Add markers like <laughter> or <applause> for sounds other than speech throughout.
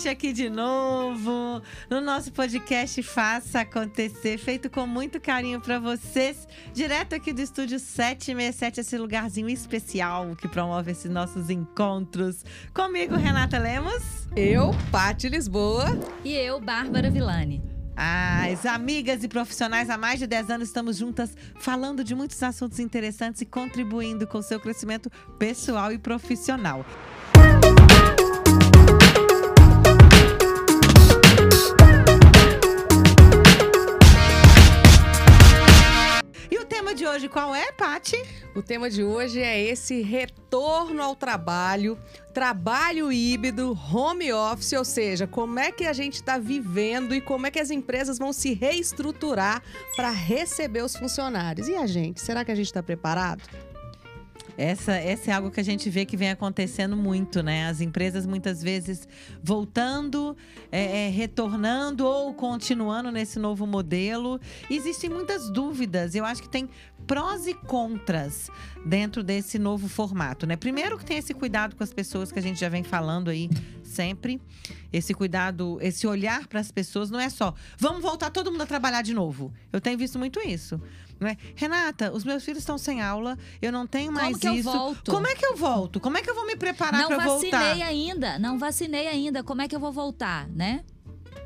gente aqui de novo no nosso podcast Faça Acontecer, feito com muito carinho para vocês, direto aqui do estúdio 767, esse lugarzinho especial que promove esses nossos encontros. Comigo, Renata Lemos. Eu, Pati Lisboa. E eu, Bárbara Villani. As amigas e profissionais há mais de 10 anos estamos juntas falando de muitos assuntos interessantes e contribuindo com o seu crescimento pessoal e profissional. Tema de hoje qual é, Pati? O tema de hoje é esse retorno ao trabalho, trabalho híbrido, home office, ou seja, como é que a gente está vivendo e como é que as empresas vão se reestruturar para receber os funcionários. E a gente, será que a gente está preparado? Essa, essa é algo que a gente vê que vem acontecendo muito, né? As empresas muitas vezes voltando, é, é, retornando ou continuando nesse novo modelo. Existem muitas dúvidas. Eu acho que tem prós e contras dentro desse novo formato, né? Primeiro que tem esse cuidado com as pessoas que a gente já vem falando aí sempre. Esse cuidado, esse olhar para as pessoas não é só vamos voltar todo mundo a trabalhar de novo. Eu tenho visto muito isso. Né? Renata, os meus filhos estão sem aula, eu não tenho mais Como que isso. eu volto? Como é que eu volto? Como é que eu vou me preparar Não para vacinei voltar? ainda, não vacinei ainda. Como é que eu vou voltar, né?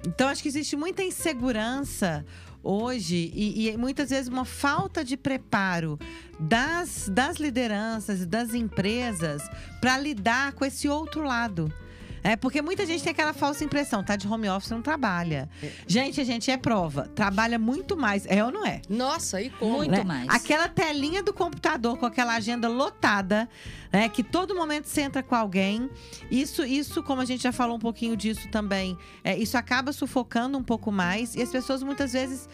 Então, acho que existe muita insegurança hoje e, e muitas vezes uma falta de preparo das, das lideranças e das empresas para lidar com esse outro lado. É, porque muita gente tem aquela falsa impressão, tá de home office não trabalha. Gente, a gente é prova, trabalha muito mais, é ou não é? Nossa, e como? Muito né? mais. Aquela telinha do computador com aquela agenda lotada, né? Que todo momento você entra com alguém. Isso, isso, como a gente já falou um pouquinho disso também, é, isso acaba sufocando um pouco mais. E as pessoas muitas vezes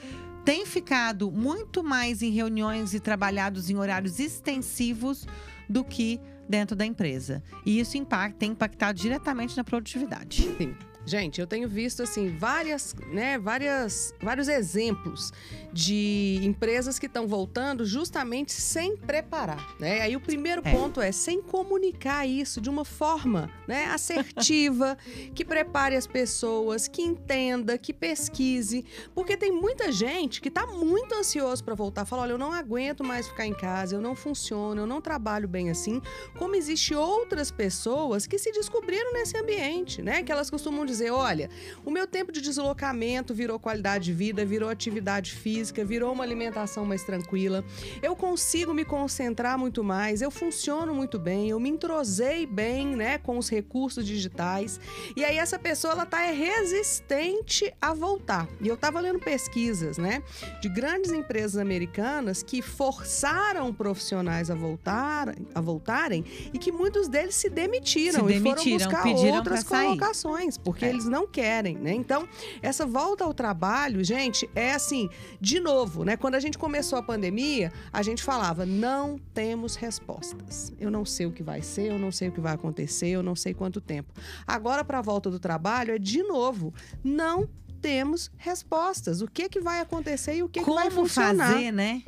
têm ficado muito mais em reuniões e trabalhados em horários extensivos do que dentro da empresa. E isso impacta, tem impactado diretamente na produtividade. Sim. Gente, eu tenho visto assim várias, né, várias, vários exemplos de empresas que estão voltando justamente sem preparar, né? Aí o primeiro É. ponto é sem comunicar isso de uma forma, né, assertiva, <laughs> que prepare as pessoas, que entenda, que pesquise, porque tem muita gente que está muito ansioso para voltar, fala, olha, eu não aguento mais ficar em casa, eu não funciono, eu não trabalho bem assim, como existe outras pessoas que se descobriram nesse ambiente, né? Que elas costumam dizer, olha, o meu tempo de deslocamento virou qualidade de vida, virou atividade física, virou uma alimentação mais tranquila. Eu consigo me concentrar muito mais, eu funciono muito bem, eu me entrosei bem, né, com os recursos digitais. E aí essa pessoa ela tá é resistente a voltar. E eu tava lendo pesquisas, né, de grandes empresas americanas que forçaram profissionais a voltar, a voltarem e que muitos deles se demitiram, Se e foram demitiram, buscar outras colocações, porque É. eles não querem, né? Então, essa volta ao trabalho, gente, é assim, de novo, né? Quando a gente começou a pandemia, a gente falava: não temos respostas. Eu não sei o que vai ser, eu não sei o que vai acontecer, eu não sei quanto tempo. Agora, para a volta do trabalho, é de novo: não temos respostas. O que que vai acontecer e o que, que vai Como funcionar? fazer, né?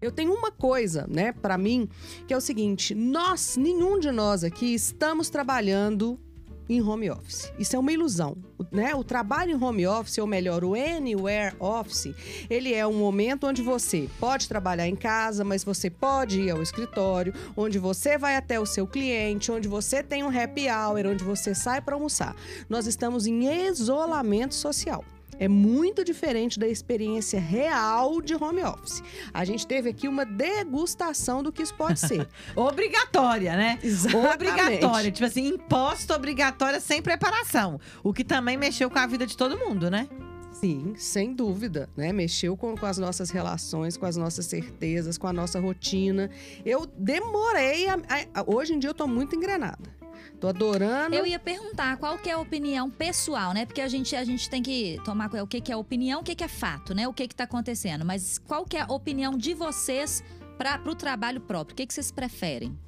Eu tenho uma coisa, né, para mim, que é o seguinte: nós, nenhum de nós aqui estamos trabalhando em home office. Isso é uma ilusão, né? O trabalho em home office, ou melhor, o anywhere office, ele é um momento onde você pode trabalhar em casa, mas você pode ir ao escritório, onde você vai até o seu cliente, onde você tem um happy hour, onde você sai para almoçar. Nós estamos em isolamento social. É muito diferente da experiência real de home office. A gente teve aqui uma degustação do que isso pode <laughs> ser. Obrigatória, né? Exatamente. Obrigatória. Tipo assim, imposto obrigatória sem preparação. O que também mexeu com a vida de todo mundo, né? Sim, sem dúvida, né? Mexeu com, com as nossas relações, com as nossas certezas, com a nossa rotina. Eu demorei. a- a- hoje em dia eu tô muito engrenada. Tô adorando. Eu ia perguntar qual que é a opinião pessoal, né? Porque a gente, a gente tem que tomar o que, que é opinião, o que, que é fato, né? O que, que tá acontecendo. Mas qual que é a opinião de vocês para o trabalho próprio? O que, que vocês preferem?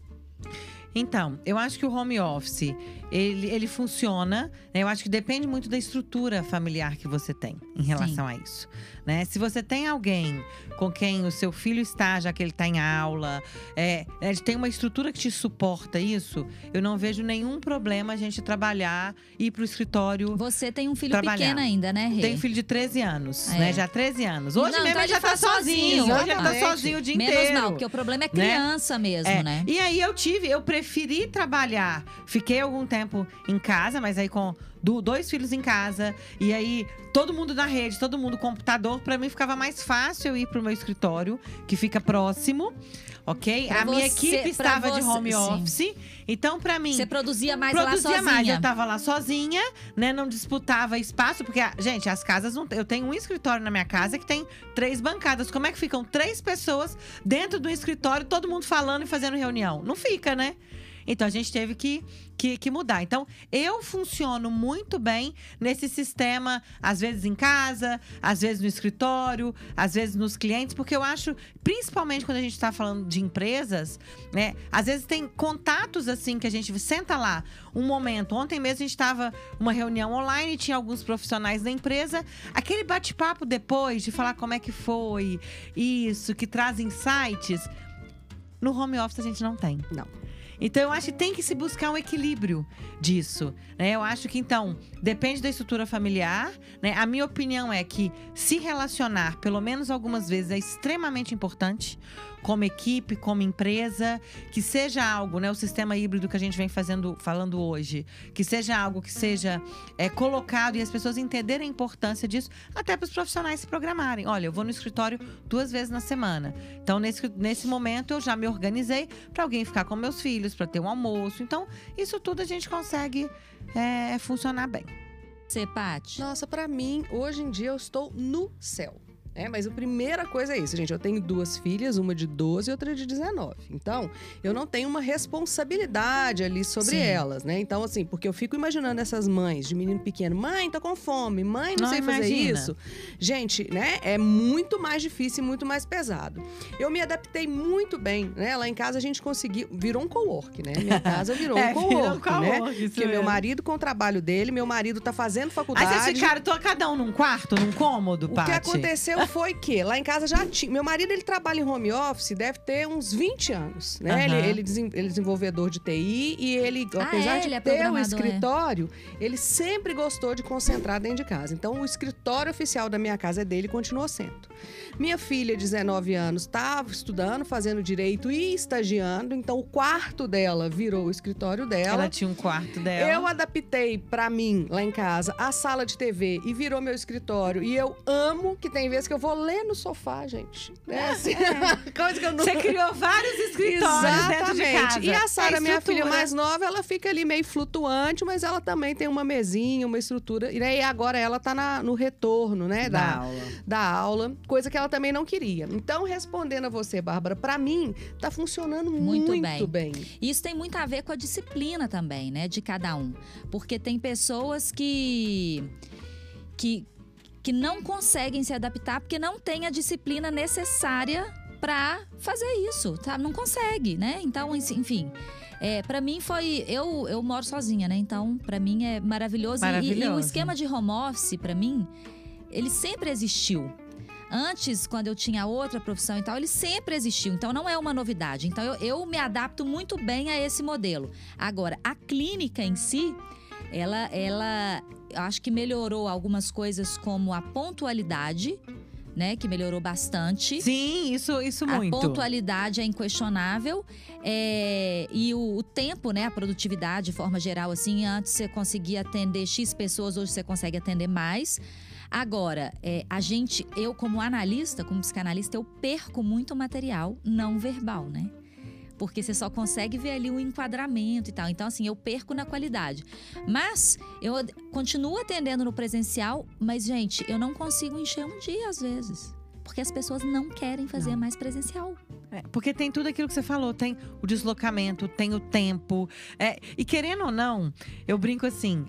Então, eu acho que o home office, ele, ele funciona, né? Eu acho que depende muito da estrutura familiar que você tem em relação a isso. Né? Se você tem alguém com quem o seu filho está, já que ele está em aula, é, é, tem uma estrutura que te suporta isso, eu não vejo nenhum problema a gente trabalhar, ir para o escritório. Você tem um filho Trabalhar. pequeno ainda, né, Rê? Tem um filho de 13 anos, É. né? Já 13 anos. Hoje Não, mesmo então ele já tá faz sozinho, sozinho. Hoje ele tá exatamente. sozinho o dia Menos inteiro. mal, porque o problema é criança mesmo, É, né? E aí eu tive, eu preferi trabalhar. Fiquei algum tempo em casa, mas aí com do- dois filhos em casa. E aí todo mundo na rede, todo mundo computador. Pra mim ficava mais fácil eu ir pro meu escritório, que fica próximo. Ok? Pra a minha você- equipe estava de você- home sim. office. Então, pra mim. Você produzia mais lá Produzia sozinha. mais, eu tava lá sozinha, né? Não disputava espaço, porque, gente, as casas não. Eu tenho um escritório na minha casa que tem três bancadas. Como é que ficam três pessoas dentro do escritório, todo mundo falando e fazendo reunião? Não fica, né? Então a gente teve que, que, que mudar. Então, eu funciono muito bem nesse sistema, às vezes em casa, às vezes no escritório, às vezes nos clientes, porque eu acho, principalmente quando a gente está falando de empresas, né? Às vezes tem contatos assim que a gente senta lá um momento. Ontem mesmo a gente estava uma reunião online, tinha alguns profissionais da empresa. Aquele bate-papo depois de falar como é que foi, isso, que traz insights. No home office a gente não tem. Não. Então eu acho que tem que se buscar um equilíbrio disso. Né? Eu acho que então depende da estrutura familiar. Né? A minha opinião é que se relacionar pelo menos algumas vezes é extremamente importante, como equipe, como empresa, que seja algo, né? O sistema híbrido que a gente vem fazendo, falando hoje, que seja algo que seja é, colocado e as pessoas entenderem a importância disso, até para os profissionais se programarem. Olha, eu vou no escritório duas vezes na semana. Então, nesse, nesse momento, eu já me organizei para alguém ficar com meus filhos, para ter um almoço. Então, isso tudo a gente consegue é, funcionar bem. Você, Paty? Nossa, pra mim, hoje em dia eu estou no céu. É, mas a primeira coisa é isso, gente. Eu tenho duas filhas, uma de 12 e outra de 19. Então, eu não tenho uma responsabilidade ali sobre Sim. elas, né? Então, assim, porque eu fico imaginando essas mães de menino pequeno, mãe, tô com fome, mãe, não, Não, sei fazer imagina. isso. Gente, né? É muito mais difícil e muito mais pesado. Eu me adaptei muito bem, né? Lá em casa a gente conseguiu. Virou um co-work, né? Minha <laughs> casa virou É, um co-work, né? isso Porque meu mesmo. marido com o trabalho dele, meu marido tá fazendo Aí faculdade. vocês ficaram, tô cada um num quarto, num cômodo, O que Paty? aconteceu foi que lá em casa já tinha. Meu marido ele trabalha em home office, deve ter uns 20 anos, né? Aham. Ele, ele, desen- ele é desenvolvedor de TI e ele, Ah, apesar é? de Ele é ter o programador, é. escritório, ele sempre gostou de concentrar dentro de casa. Então, o escritório oficial da minha casa é dele e continuou sendo. Minha filha, 19 anos, estava estudando, fazendo direito e estagiando. Então, o quarto dela virou o escritório dela. Ela tinha um quarto dela. Eu adaptei pra mim, lá em casa, a sala de TV e virou meu escritório. E eu amo que tem vezes que eu vou ler no sofá, gente. É assim, <laughs> coisa que eu não... Você criou vários escritórios dentro de casa. E a Sara, É minha filha mais nova, ela fica ali meio flutuante, mas ela também tem uma mesinha, uma estrutura. E aí agora ela tá na- no retorno, né? da Da, aula. da aula, coisa que ela também não queria. Então, respondendo a você, Bárbara, pra mim, tá funcionando Muito muito, bem. bem. Isso tem muito a ver com a disciplina também, né, de cada um. Porque tem pessoas que que que não conseguem se adaptar porque não tem a disciplina necessária para fazer isso, tá? Não consegue, né? Então, enfim, é, para mim foi eu eu moro sozinha, né? Então, para mim é maravilhoso, E- E, o Maravilhoso. esquema de home office para mim, ele sempre existiu. Antes, quando eu tinha outra profissão e tal, ele sempre existiu. Então, não é uma novidade. Então, eu, eu me adapto muito bem a esse modelo. Agora, a clínica em si, ela, ela acho que melhorou algumas coisas como a pontualidade, né? Que melhorou bastante. Sim, isso, isso A muito. pontualidade é inquestionável. é, e o, o tempo, né? A produtividade, de forma geral, assim, antes você conseguia atender X pessoas, hoje você consegue atender mais. Agora, é, a gente, eu como analista, como psicanalista, eu perco muito material não verbal, né? Porque você só consegue ver ali o enquadramento e tal. Então, assim, eu perco na qualidade. Mas eu continuo atendendo no presencial, mas, gente, eu não consigo encher um dia às vezes. Porque as pessoas não querem fazer Não. mais presencial. É, porque tem tudo aquilo que você falou, tem o deslocamento, tem o tempo. É, e querendo ou não, eu brinco assim.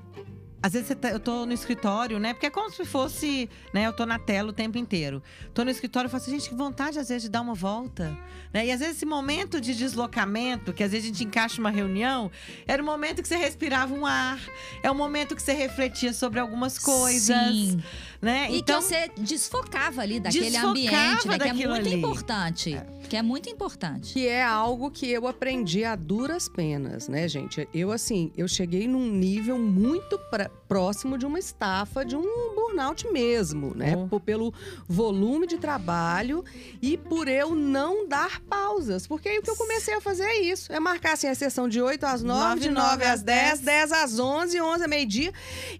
Às vezes tá- eu tô no escritório, né? Porque é como se fosse, né? Eu tô na tela o tempo inteiro. Tô no escritório e falo assim, gente, que vontade às vezes de dar uma volta. Né? E às vezes esse momento de deslocamento, que às vezes a gente encaixa uma reunião, era o momento que você respirava um ar, é o momento que você refletia sobre algumas coisas. Sim. Né? E então, que você desfocava ali daquele Desfocava ambiente, né? Que é muito ali. importante. Que é muito importante. Que é algo que eu aprendi a duras penas, né, gente? Eu, assim, eu cheguei num nível muito pra- próximo de uma estafa, de um burnout mesmo, né? Oh. Por- pelo volume de trabalho e por eu não dar pausas. Porque aí o que eu comecei a fazer é isso. É marcar, assim, a sessão de 8 às 9, Nove, de nove 9 às às 10, 10. 10 às 11, 11 a meio-dia.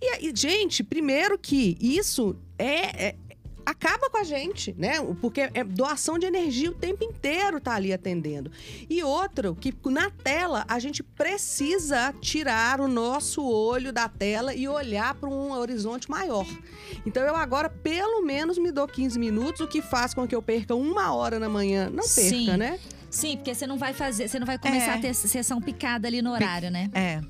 E, aí, gente, primeiro que isso é- é acaba com a gente, né? Porque é doação de energia o tempo inteiro tá ali atendendo. E outro, que na tela a gente precisa tirar o nosso olho da tela e olhar para um horizonte maior. Então eu agora pelo menos me dou 15 minutos, o que faz com que eu perca uma hora na manhã. Não perca, Sim. né? Sim, porque você não vai fazer, você não vai começar É. a ter sessão picada ali no horário, né? é.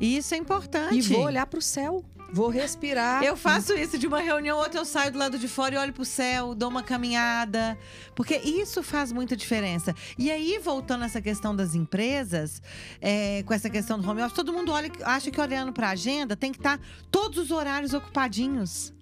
E isso é importante. E vou olhar para o céu, vou respirar. Eu faço isso de uma reunião, outra eu saio do lado de fora e olho pro céu, dou uma caminhada. Porque isso faz muita diferença. E aí, voltando a essa questão das empresas, é, com essa questão do home office, todo mundo olha, acha que olhando para a agenda tem que estar todos os horários ocupadinhos.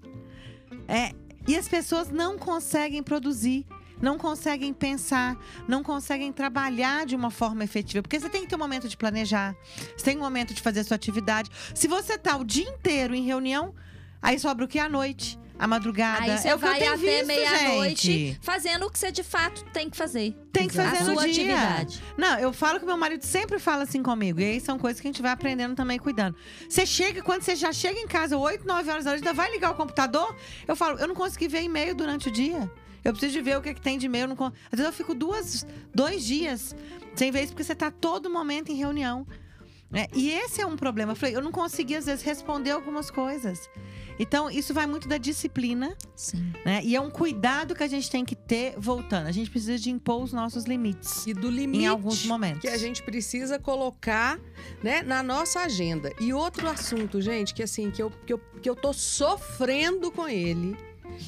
É, e as pessoas não conseguem produzir. Não conseguem pensar, não conseguem trabalhar de uma forma efetiva. Porque você tem que ter um momento de planejar, você tem um momento de fazer a sua atividade. Se você tá o dia inteiro em reunião, aí sobra o que à noite, à madrugada. Aí você é o que eu vai tenho até meia-noite fazendo o que você de fato tem que fazer. Tem que fazer a no sua dia. atividade. Não, eu falo que meu marido sempre fala assim comigo. E aí são coisas que a gente vai aprendendo também cuidando. Você chega, quando você já chega em casa, 8, 9 horas da noite, ainda vai ligar o computador? Eu falo, eu não consegui ver e-mail durante o dia. Eu preciso de ver o que, é que tem de e-mail. Às vezes eu fico duas, dois dias sem ver isso, porque você tá todo momento em reunião. né? E esse é um problema. Eu falei, eu não consegui, às vezes, responder algumas coisas. Então, isso vai muito da disciplina, Sim. né? E é um cuidado que a gente tem que ter voltando. A gente precisa de impor os nossos limites E do limite em alguns momentos. que a gente precisa colocar né, na nossa agenda. E outro assunto, gente, que assim, que eu, que eu, que eu tô sofrendo com ele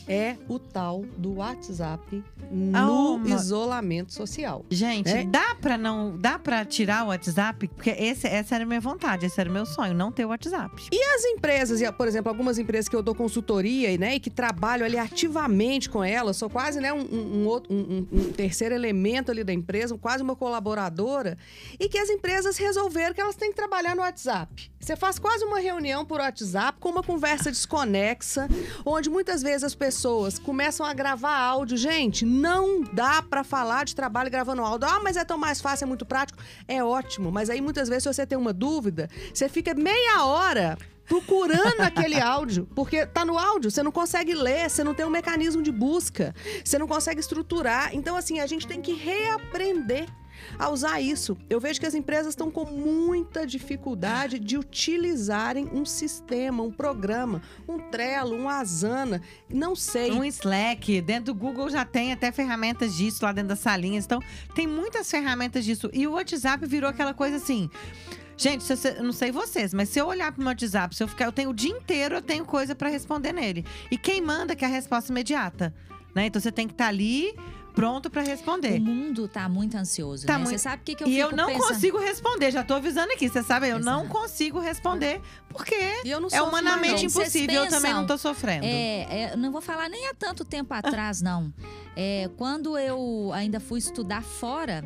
é o tal do WhatsApp no uma- isolamento social. Gente, É. dá pra não, dá para tirar o WhatsApp, porque esse, essa era a minha vontade, esse era o meu sonho, não ter o WhatsApp. As empresas, e, por exemplo, algumas empresas que eu dou consultoria né, e que trabalho ali ativamente com elas, sou quase né, um, um- um- um terceiro elemento ali da empresa, quase uma colaboradora, e que as empresas resolveram que elas têm que trabalhar no WhatsApp. Você faz quase uma reunião por WhatsApp com uma conversa desconexa, onde muitas vezes as pessoas começam a gravar áudio. Gente, não dá pra falar de trabalho gravando áudio. Ah, mas é tão mais fácil, é muito prático. É ótimo, mas aí muitas vezes se você tem uma dúvida, você fica meia hora procurando <laughs> aquele áudio, porque tá no áudio, você não consegue ler, você não tem um mecanismo de busca, você não consegue estruturar. Então assim, a gente tem que reaprender a usar isso. Eu vejo que as empresas estão com muita dificuldade de utilizarem um sistema, um programa, um Trello, um Asana, não sei. Um Slack, dentro do Google já tem até ferramentas disso lá dentro das salinhas. Então, tem muitas ferramentas disso. E o WhatsApp virou aquela coisa assim. Gente, se eu não sei vocês, mas se eu olhar pro meu WhatsApp, se eu ficar, eu tenho o dia inteiro, eu tenho coisa pra responder nele. E quem manda que é a resposta imediata, né? Então você tem que estar ali pronto pra responder. O mundo tá muito ansioso, Tá né? muito- Você sabe o que, que eu E eu não pensando? consigo responder, já tô avisando aqui, você sabe, eu não Exato. consigo responder, porque não é humanamente não. Impossível, eu também pensam, não tô sofrendo. É, é, não vou falar nem há tanto tempo atrás, <laughs> não. É, quando eu ainda fui estudar fora,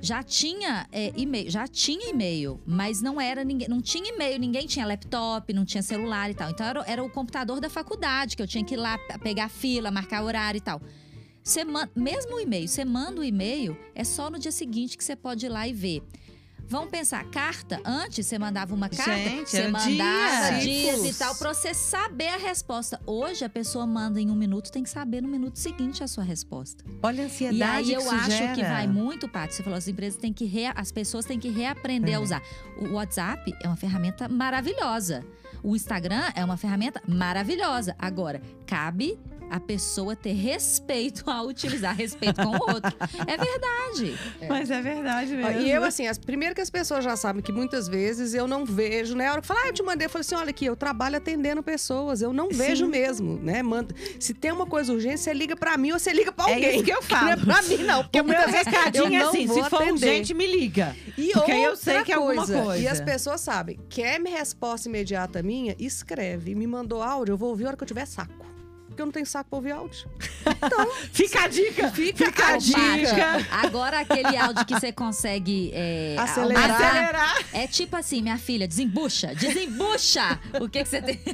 já tinha é, e-mail, já tinha e-mail, mas não era ninguém, não tinha e-mail, ninguém tinha laptop, não tinha celular e tal. Então era, era o computador da faculdade que eu tinha que ir lá pe- pegar fila, marcar horário e tal. Você man- mesmo o e-mail, você manda o e-mail, é só no dia seguinte que você pode ir lá e ver. Vamos pensar, carta, antes você mandava uma carta, Gente, você mandava dias. dias e tal, pra você saber a resposta. Hoje a pessoa manda em um minuto, tem que saber no minuto seguinte a sua resposta. Olha a ansiedade E aí eu que acho gera. que vai muito, Paty. Você falou, as empresas têm que rea- as pessoas têm que reaprender a É. usar. O WhatsApp é uma ferramenta maravilhosa. O Instagram é uma ferramenta maravilhosa. Agora, cabe a pessoa ter respeito ao utilizar respeito com o outro. É verdade. Mas é verdade mesmo. E eu, assim, as, primeiro que as pessoas já sabem que muitas vezes eu não vejo, né? A hora que fala, ah, eu te mandei, eu falei assim: olha aqui, eu trabalho atendendo pessoas, eu não vejo Sim. mesmo, né? Manda, se tem uma coisa urgente, você liga pra mim ou você liga pra É alguém. isso que eu falo. <laughs> Não é pra mim, não. Porque o muitas vezes eu recadinho é não assim: se for atender. urgente, me liga. E Porque eu sei que é alguma coisa. E as pessoas sabem, quer minha resposta imediata minha? Escreve. Me mandou áudio, eu vou ouvir a hora que eu tiver saco. Porque eu não tenho saco pra ouvir áudio. <laughs> Fica a dica. Fica Fica a a dica. dica. Agora, aquele áudio que você consegue é, Acelerar. Acelerar. É tipo assim, minha filha, desembucha, desembucha! O que, que você tem? <laughs>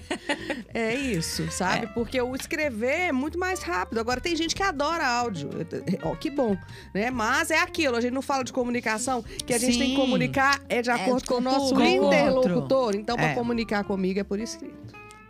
É isso, sabe? Porque o escrever é muito mais rápido. Agora, tem gente que adora áudio. Ó, que bom, né? Mas é aquilo, a gente não fala de comunicação, que a gente tem que comunicar é de acordo com o nosso interlocutor. Então, para É. comunicar comigo é por escrito.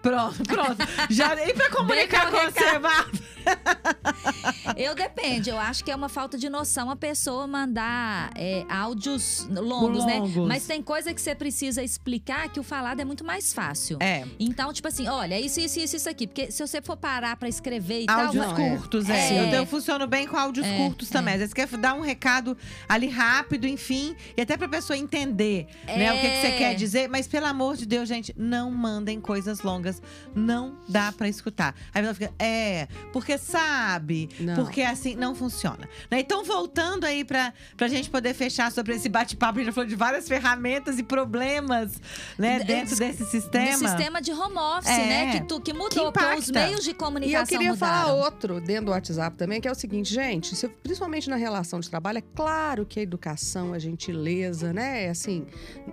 Pronto, pronto. Já nem pra <laughs> comunicar com você, Bárbara. <laughs> Eu depende, eu acho que é uma falta de noção a pessoa mandar é, áudios longos, né? Longos. Mas tem coisa que você precisa explicar que o falado é muito mais fácil. É. Então, tipo assim, olha, isso, isso, isso, isso aqui. Porque se você for parar pra escrever e Áudios tal. é. curtos, é. É. Eu, eu funciono bem com áudios É, curtos também. Às vezes quer dar um recado ali rápido, enfim, e até pra pessoa entender, né, o que, que você É. quer dizer. Mas pelo amor de Deus, gente, não mandem coisas longas. Não dá pra escutar. Aí ela fica, é, porque sabe, Não. porque assim não funciona. Né? Então, voltando aí pra, pra gente poder fechar sobre esse bate-papo, a gente já falou de várias ferramentas e problemas, né, D- dentro desse sistema. Do sistema de home office, É. né? Que, tu, que mudou, Que porque os meios de E eu comunicação queria mudaram. falar outro dentro do WhatsApp também, que é o seguinte, gente, se- principalmente na relação de trabalho, é claro que a educação, a gentileza, né, é assim,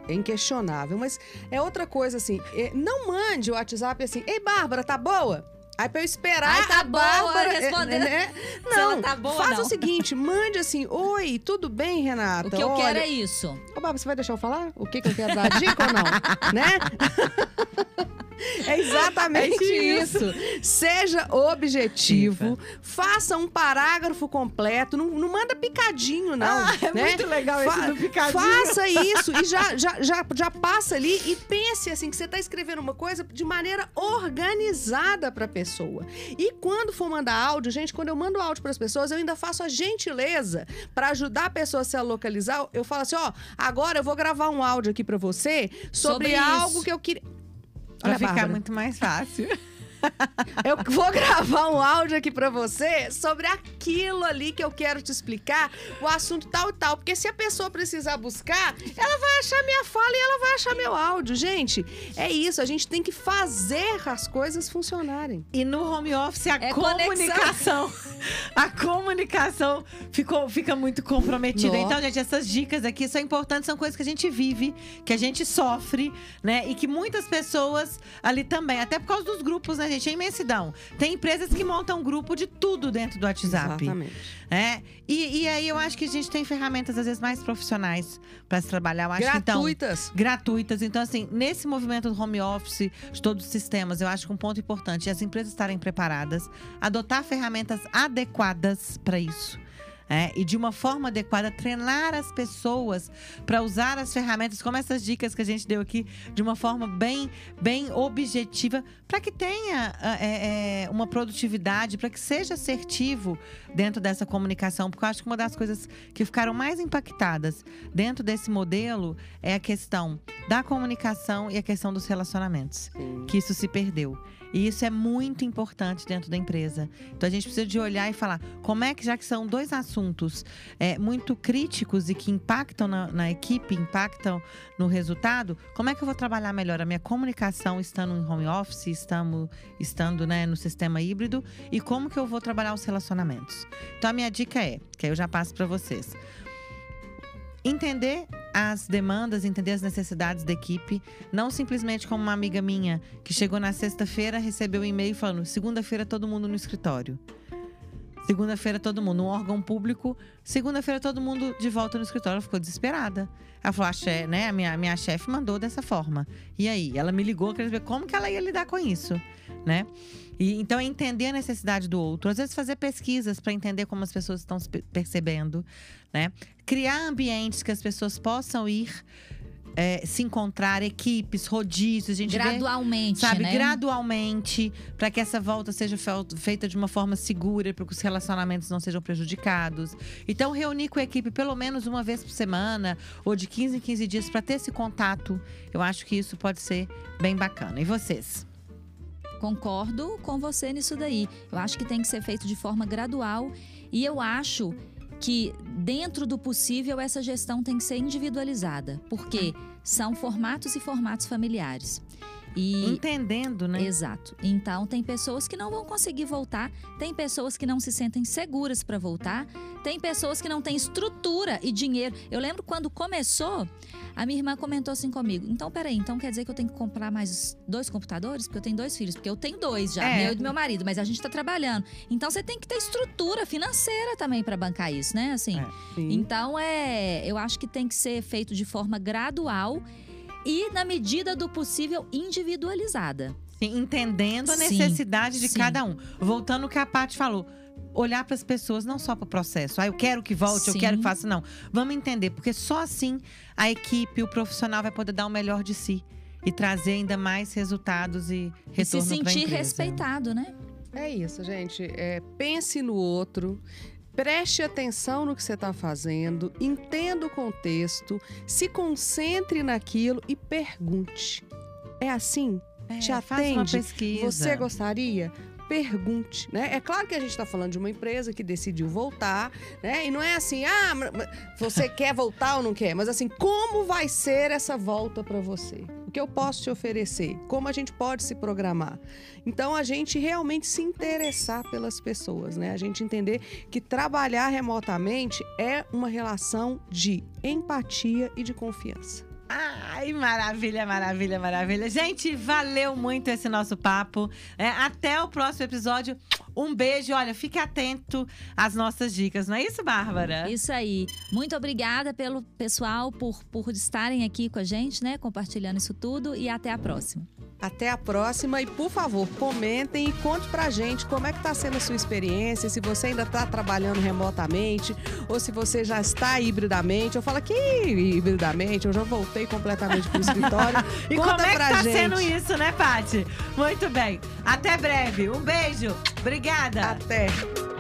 é inquestionável, mas é outra coisa assim, é, não mande o WhatsApp assim, ei Bárbara, tá boa? Aí pra eu esperar Ai, tá a boa, Bárbara responder. né? <laughs> Não, tá boa, faça não. o seguinte, mande assim, oi, tudo bem, Renata? O que eu Olha, quero é isso. Ô, Bárbara, você vai deixar eu falar? O que, que eu quero dar dica ou não? <laughs> né? <laughs> É exatamente É isso. Seja objetivo, faça um parágrafo completo, não, não manda picadinho, não. Ah, é né? muito legal esse Fa- do picadinho. Faça isso e já, <laughs> já, já, já passa ali e pense assim que você está escrevendo uma coisa de maneira organizada para a pessoa. E quando for mandar áudio, gente, quando eu mando áudio para as pessoas, eu ainda faço a gentileza para ajudar a pessoa a se localizar. Eu falo assim, ó, agora eu vou gravar um áudio aqui para você sobre, Sobre algo isso. que eu queria. Olha, ficar Bárbara. muito mais fácil. <laughs> Eu vou gravar um áudio aqui pra você sobre aquilo ali que eu quero te explicar, o assunto tal e tal. Porque se a pessoa precisar buscar, ela vai achar minha fala e ela vai achar meu áudio. Gente, é isso. A gente tem que fazer as coisas funcionarem. E no home office, a É comunicação. <laughs> A comunicação ficou, fica muito comprometida. Nó. Então, gente, essas dicas aqui são importantes, são coisas que a gente vive, que a gente sofre, né? E que muitas pessoas ali também, até por causa dos grupos, né, gente? É imensidão. Tem empresas que montam grupo de tudo dentro do WhatsApp. Exatamente. É, e, e aí eu acho que a gente tem ferramentas, às vezes, mais profissionais para se trabalhar. Eu acho que então Gratuitas. gratuitas. Então, assim, nesse movimento do home office, de todos os sistemas, eu acho que um ponto importante é as empresas estarem preparadas, adotar ferramentas adequadas para isso. É, e de uma forma adequada, treinar as pessoas para usar as ferramentas, como essas dicas que a gente deu aqui, de uma forma bem, bem objetiva, para que tenha ah, é, é, uma produtividade, para que seja assertivo dentro dessa comunicação. Porque eu acho que uma das coisas que ficaram mais impactadas dentro desse modelo é a questão da comunicação e a questão dos relacionamentos que isso se perdeu. E isso é muito importante dentro da empresa. Então a gente precisa de olhar e falar como é que, já que são dois assuntos é, muito críticos e que impactam na, na equipe, impactam no resultado, como é que eu vou trabalhar melhor a minha comunicação estando em home office, estando, estando né, no sistema híbrido, e como que eu vou trabalhar os relacionamentos. Então a minha dica é, que eu já passo para vocês. Entender as demandas, entender as necessidades da equipe, não simplesmente como uma amiga minha que chegou na sexta-feira, recebeu um e-mail falando: segunda-feira todo mundo no escritório. Segunda-feira todo mundo, um órgão público, segunda-feira todo mundo de volta no escritório. Ela ficou desesperada. Ela falou: a, né, a minha, minha chefe mandou dessa forma. E aí? Ela me ligou, queria saber como que ela ia lidar com isso, né? E, então, é entender a necessidade do outro. Às vezes, fazer pesquisas para entender como as pessoas estão se pe- percebendo, né? Criar ambientes que as pessoas possam ir é, se encontrar, equipes, rodízios, a gente vê Gradualmente, sabe, né? gradualmente, para que essa volta seja feita de uma forma segura, para que os relacionamentos não sejam prejudicados. Então, reunir com a equipe pelo menos uma vez por semana, ou de 15 em 15 dias, para ter esse contato, eu acho que isso pode ser bem bacana. E vocês? Concordo com você nisso daí. Eu acho que tem que ser feito de forma gradual e eu acho que dentro do possível essa gestão tem que ser individualizada, porque são formatos e formatos familiares. E Entendendo, né? Exato. Então, tem pessoas que não vão conseguir voltar, tem pessoas que não se sentem seguras para voltar, tem pessoas que não têm estrutura e dinheiro. Eu lembro quando começou, a minha irmã comentou assim comigo: então, peraí, então quer dizer que eu tenho que comprar mais dois computadores? Porque eu tenho dois filhos, porque eu tenho dois já, É. meu e do meu marido, mas a gente tá trabalhando. Então, você tem que ter estrutura financeira também para bancar isso, né? Assim. É. Então é, eu acho que tem que ser feito de forma gradual e na medida do possível individualizada. Sim, entendendo a Sim, necessidade de sim. cada um. Voltando ao que a Paty falou. Olhar para as pessoas, não só para o processo. Ah, eu quero que volte, eu Sim. quero que faça. Não. Vamos entender, porque só assim a equipe, o profissional vai poder dar o melhor de si e trazer ainda mais resultados e E se retorno pra sentir empresa. respeitado, né? É isso, gente. É, pense no outro. Preste atenção no que você está fazendo, entenda o contexto, se concentre naquilo e pergunte. É assim? É, te atende. pesquisa. Você gostaria? Pergunte, né? É claro que a gente está falando de uma empresa que decidiu voltar, né? E não é assim, ah, você quer voltar ou não quer, mas assim, como vai ser essa volta para você? O que eu posso te oferecer? Como a gente pode se programar? Então a gente realmente se interessar pelas pessoas, né? A gente entender que trabalhar remotamente é uma relação de empatia e de confiança. Ai, maravilha, maravilha, maravilha. Gente, valeu muito esse nosso papo. É, até o próximo episódio. Um beijo. Olha, fique atento às nossas dicas, não é isso, Bárbara? Isso aí. Muito obrigada pelo pessoal por, por estarem aqui com a gente, né? Compartilhando isso tudo e até a próxima. Até a próxima e, por favor, comentem e conte pra gente como é que tá sendo a sua experiência, se você ainda tá trabalhando remotamente ou se você já está hibridamente. Eu falo que hibridamente, eu já voltei completamente pro escritório. <laughs> E Conta como é que pra tá gente. sendo isso, né, Paty? Muito bem. Até breve. Um beijo. Obrigada. Até.